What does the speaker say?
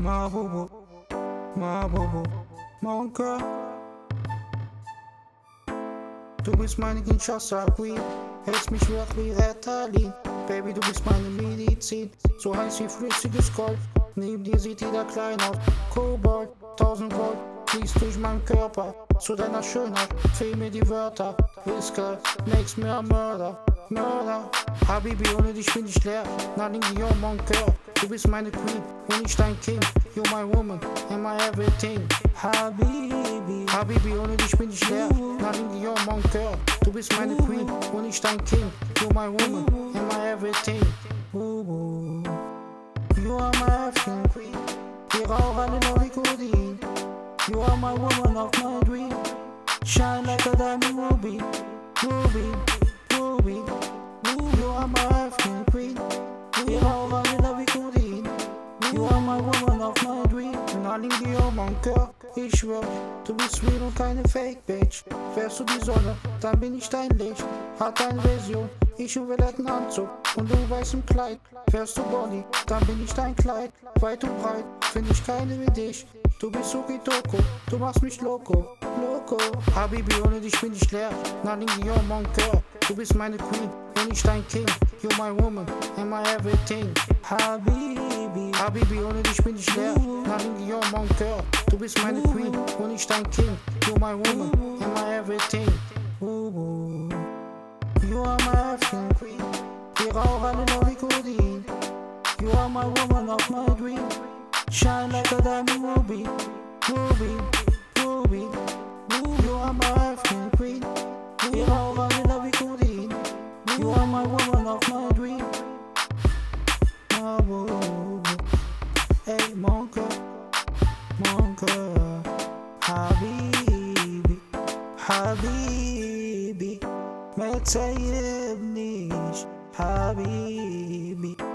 Ma Bobo, Ma Bobo, mon cœur. Du bist meine Kinshasa Queen, hältst mich wach wie Ritalin. Baby, du bist meine Medizin, so heiß wie flüssiges Gold. Neben dir sieht jeder klein aus, Kobold, 1000 Volt, fließt durch meinen Körper. Zu deiner Schönheit fehl mir die Wörter. Whisker, makes me a murder, Mörder. Habibi, ohne dich bin ich leer. Nothing beyond mon cœur. Du bist my Queen dein King. You're my woman and my everything. Habibi, Habibi, ohne dich bin ich leer. Nothing beyond mon cœur. Du bist meine Queen dein King. You're my woman and my everything. You are my African queen. Wir rauchen wie Codein. You are my woman of my dream. Shine like a diamond ruby, Darling, die oh mein Cœur. Ich schwör, du bist real und keine Fake Bitch. Wärst du die Sonne, dann bin ich dein Licht. Hat deine Version, ich im violetten Anzug und du weißem Kleid. Wärst du Bonnie, dann bin ich dein Kleid. Weit und breit, find ich keine wie dich. Du bist Okitoko, du machst mich loco, loco. Habibi, ohne dich bin ich leer. Nothing beyond mon cœur. Du bist meine Queen und ich dein King. You're my woman and my everything. Habibi, Habibi, ohne dich bin ich leer. Nothing beyond mon cœur. Du bist meine Queen und ich dein King. You're my woman and my everything. Already know we could. You are my woman of my dream. Shine like a diamond ruby, ruby, ruby. ruby. You are my African queen. We are already know we could. You are my woman of my dream. Hey, Monka, Monka, Habibi, Habibi, Metaye. Habibi.